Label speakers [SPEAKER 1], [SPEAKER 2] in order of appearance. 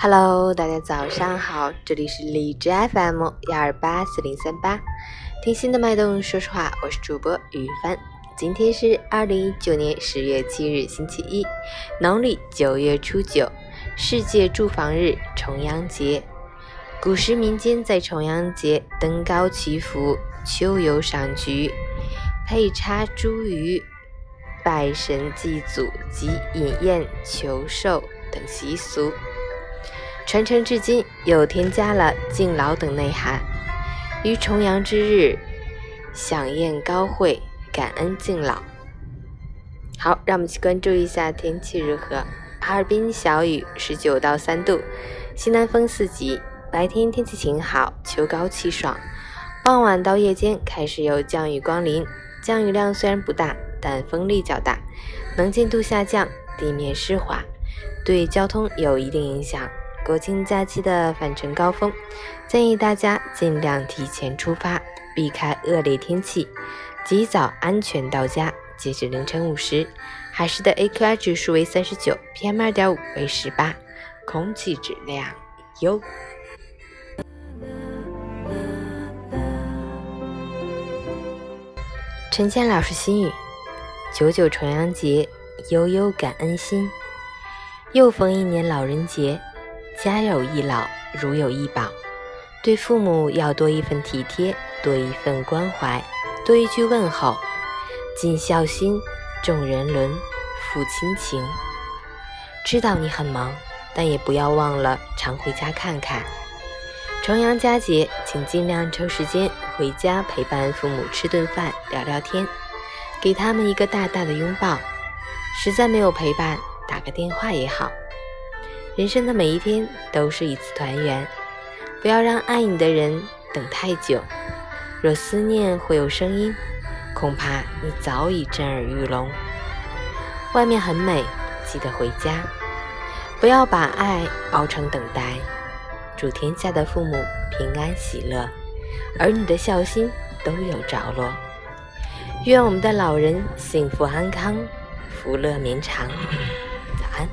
[SPEAKER 1] Hello，大家早上好，这里是荔枝 FM 幺二八四零三八，听心的脉动，说实话，我是主播雨帆。今天是二零一九年十月七日，星期一，农历九月初九，世界住房日，重阳节。古时民间在重阳节登高祈福、秋游赏菊、配插茱萸、拜神祭祖及饮宴求寿等习俗。传承至今，又添加了敬老等内涵。于重阳之日，享宴高会，感恩敬老。好，让我们去关注一下天气如何。哈尔滨小雨，十九到三度，西南风四级。白天天气晴好，秋高气爽。傍晚到夜间开始有降雨光临，降雨量虽然不大，但风力较大，能见度下降，地面湿滑，对交通有一定影响。国庆假期的返程高峰，建议大家尽量提前出发，避开恶劣天气，及早安全到家。截止凌晨五时，海市的 AQI 指数为三十九，PM 二点五为十八，空气质量优。陈谦老师心语：九九重阳节，悠悠感恩心，又逢一年老人节。家有一老，如有一宝。对父母要多一份体贴，多一份关怀，多一句问候。尽孝心，重人伦，抚亲情。知道你很忙，但也不要忘了常回家看看。重阳佳节，请尽量抽时间回家陪伴父母吃顿饭、聊聊天，给他们一个大大的拥抱。实在没有陪伴，打个电话也好。人生的每一天都是一次团圆，不要让爱你的人等太久。若思念会有声音，恐怕你早已震耳欲聋。外面很美，记得回家，不要把爱熬成等待。祝天下的父母平安喜乐，儿女的孝心都有着落。愿我们的老人幸福安康，福乐绵长。早安